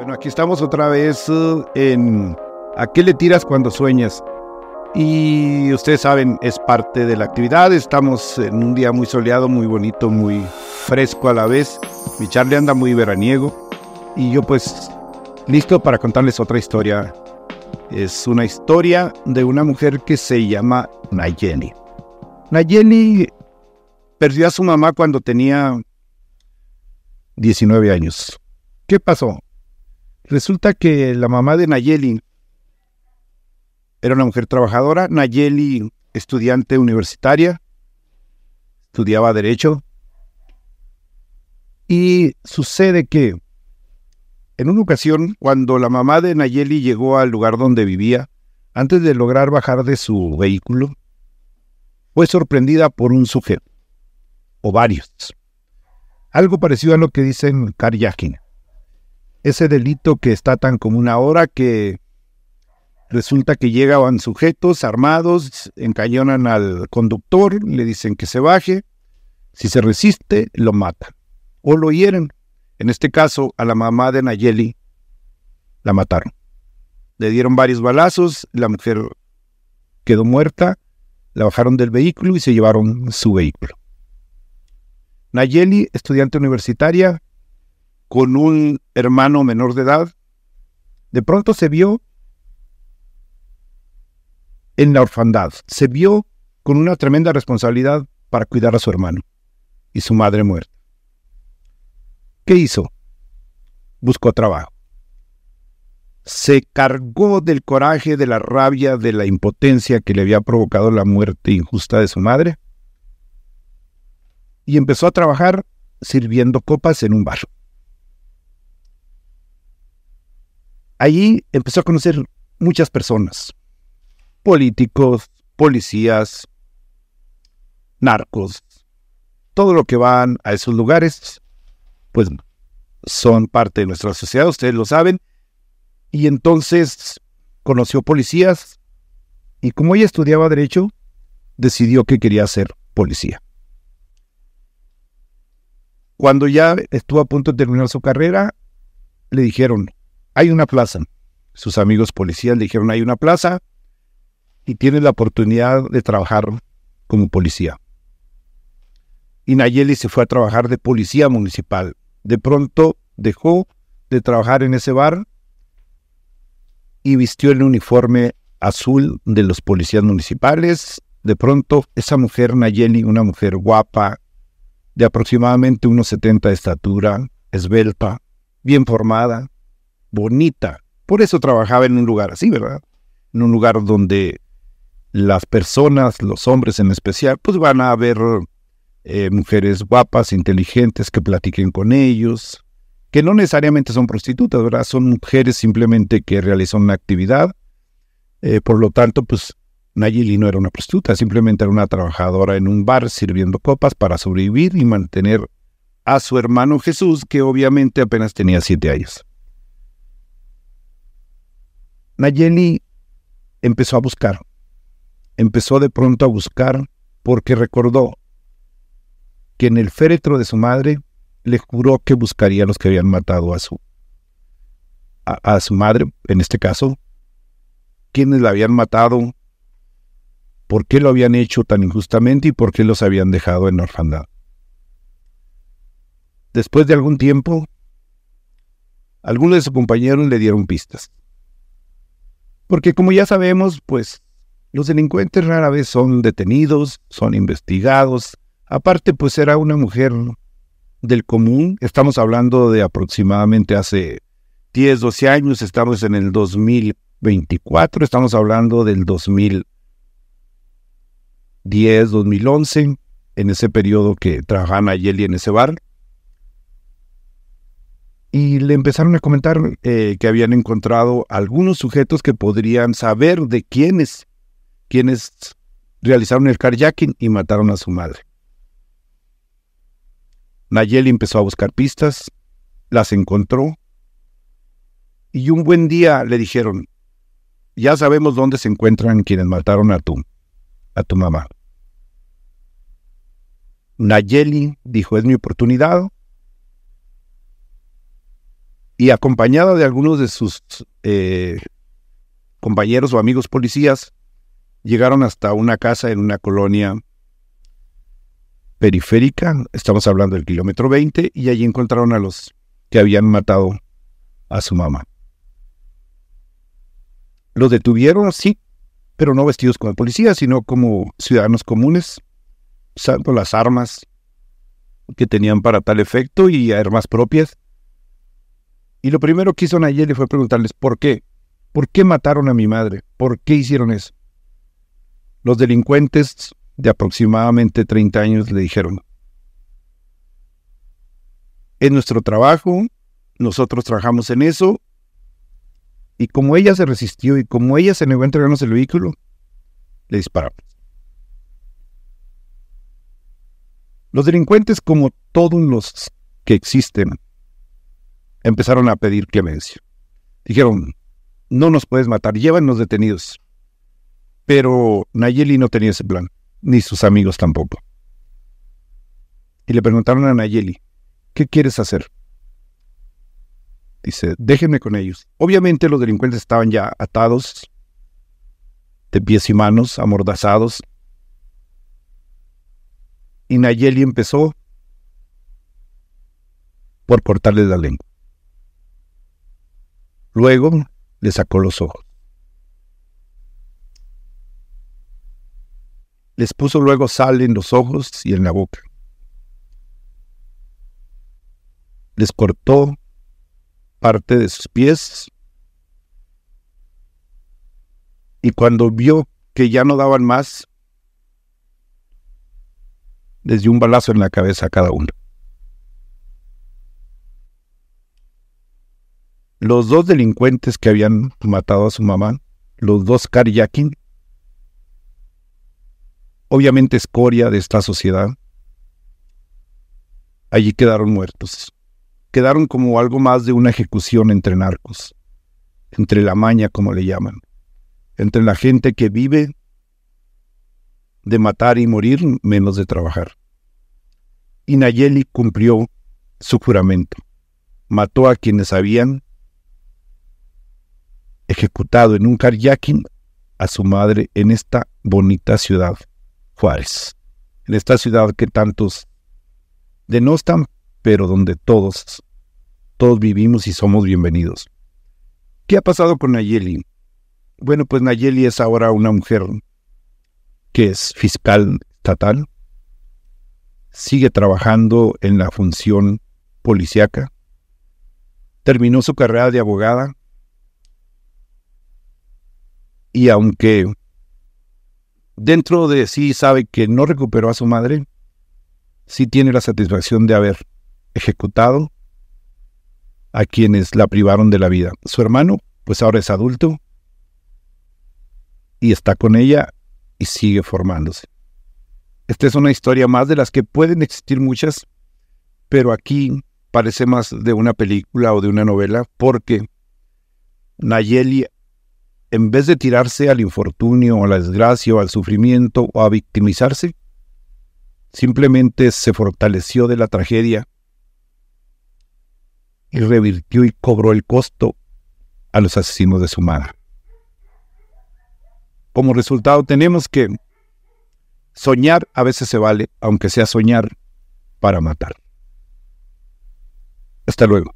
Bueno, aquí estamos otra vez uh, en ¿A qué le tiras cuando sueñas? Y ustedes saben, es parte de la actividad. Estamos en un día muy soleado, muy bonito, muy fresco a la vez. Mi Charlie anda muy veraniego. Y yo pues listo para contarles otra historia. Es una historia de una mujer que se llama Nayeli. Nayeli perdió a su mamá cuando tenía 19 años. ¿Qué pasó? Resulta que la mamá de Nayeli era una mujer trabajadora. Nayeli, estudiante universitaria, estudiaba Derecho. Y sucede que en una ocasión, cuando la mamá de Nayeli llegó al lugar donde vivía, antes de lograr bajar de su vehículo, fue sorprendida por un sujeto, o varios. Algo parecido a lo que dicen carjacking ese delito que está tan común ahora que resulta que llegaban sujetos armados, encañonan al conductor, le dicen que se baje, si se resiste, lo matan o lo hieren. En este caso, a la mamá de Nayeli la mataron. Le dieron varios balazos, la mujer quedó muerta, la bajaron del vehículo y se llevaron su vehículo. Nayeli, estudiante universitaria, con un hermano menor de edad, de pronto se vio en la orfandad, se vio con una tremenda responsabilidad para cuidar a su hermano y su madre muerta. ¿Qué hizo? Buscó trabajo. Se cargó del coraje, de la rabia, de la impotencia que le había provocado la muerte injusta de su madre y empezó a trabajar sirviendo copas en un bar. Allí empezó a conocer muchas personas, políticos, policías, narcos, todo lo que van a esos lugares, pues son parte de nuestra sociedad, ustedes lo saben. Y entonces conoció policías y como ella estudiaba derecho, decidió que quería ser policía. Cuando ya estuvo a punto de terminar su carrera, le dijeron, hay una plaza. Sus amigos policías le dijeron, hay una plaza y tienes la oportunidad de trabajar como policía. Y Nayeli se fue a trabajar de policía municipal. De pronto dejó de trabajar en ese bar y vistió el uniforme azul de los policías municipales. De pronto, esa mujer, Nayeli, una mujer guapa, de aproximadamente unos 70 de estatura, esbelta, bien formada, bonita. Por eso trabajaba en un lugar así, ¿verdad? En un lugar donde las personas, los hombres en especial, pues van a ver eh, mujeres guapas, inteligentes, que platiquen con ellos, que no necesariamente son prostitutas, ¿verdad? Son mujeres simplemente que realizan una actividad. Eh, por lo tanto, pues Nayeli no era una prostituta, simplemente era una trabajadora en un bar sirviendo copas para sobrevivir y mantener a su hermano Jesús, que obviamente apenas tenía siete años. Nayeli empezó a buscar, empezó de pronto a buscar porque recordó que en el féretro de su madre le juró que buscaría a los que habían matado a su a, su madre, en este caso, quiénes la habían matado, por qué lo habían hecho tan injustamente y por qué los habían dejado en orfandad. Después de algún tiempo, algunos de sus compañeros le dieron pistas. Porque como ya sabemos, pues los delincuentes rara vez son detenidos, son investigados. Aparte, pues era una mujer del común. Estamos hablando de aproximadamente hace 10, 12 años. Estamos en el 2024. Estamos hablando del 2010, 2011, en ese periodo que trabajaba Nayeli en ese bar y le empezaron a comentar eh, que habían encontrado algunos sujetos que podrían saber de quiénes, quienes realizaron el carjacking y mataron a su madre. Nayeli empezó a buscar pistas, las encontró y un buen día le dijeron, ya sabemos dónde se encuentran quienes mataron a tu, a tu mamá. Nayeli dijo, es mi oportunidad, y acompañada de algunos de sus eh, compañeros o amigos policías, llegaron hasta una casa en una colonia periférica, estamos hablando del kilómetro 20, y allí encontraron a los que habían matado a su mamá. Los detuvieron, sí, pero no vestidos como policías, sino como ciudadanos comunes, usando las armas que tenían para tal efecto y armas propias. Y lo primero que hizo Nayeli fue preguntarles por qué. ¿Por qué mataron a mi madre? ¿Por qué hicieron eso? Los delincuentes de aproximadamente 30 años le dijeron, es nuestro trabajo, nosotros trabajamos en eso, y como ella se resistió y como ella se negó a entregarnos el vehículo, le disparamos. Los delincuentes, como todos los que existen, empezaron a pedir clemencia. Dijeron, no nos puedes matar, llévanos detenidos. Pero Nayeli no tenía ese plan, ni sus amigos tampoco. Y le preguntaron a Nayeli, ¿qué quieres hacer? Dice, déjenme con ellos. Obviamente los delincuentes estaban ya atados, de pies y manos, amordazados. Y Nayeli empezó por cortarles la lengua. Luego le sacó los ojos. Les puso luego sal en los ojos y en la boca. Les cortó parte de sus pies y cuando vio que ya no daban más, les dio un balazo en la cabeza a cada uno. Los dos delincuentes que habían matado a su mamá, los dos Karyakin, obviamente escoria de esta sociedad, allí quedaron muertos. Quedaron como algo más de una ejecución entre narcos, entre la maña, como le llaman, entre la gente que vive de matar y morir menos de trabajar. Y Nayeli cumplió su juramento. Mató a quienes habían ejecutado en un carjacking a su madre en esta bonita ciudad, Juárez. En esta ciudad que tantos denostan, pero donde todos, todos vivimos y somos bienvenidos. ¿Qué ha pasado con Nayeli? Bueno, pues Nayeli es ahora una mujer que es fiscal estatal, sigue trabajando en la función policíaca, terminó su carrera de abogada y aunque dentro de sí sabe que no recuperó a su madre, sí tiene la satisfacción de haber ejecutado a quienes la privaron de la vida. Su hermano, pues ahora es adulto y está con ella y sigue formándose. Esta es una historia más de las que pueden existir muchas, pero aquí parece más de una película o de una novela porque Nayeli en vez de tirarse al infortunio o a la desgracia o al sufrimiento o a victimizarse, simplemente se fortaleció de la tragedia y revirtió y cobró el costo a los asesinos de su madre. Como resultado tenemos que soñar a veces se vale, aunque sea soñar para matar. Hasta luego.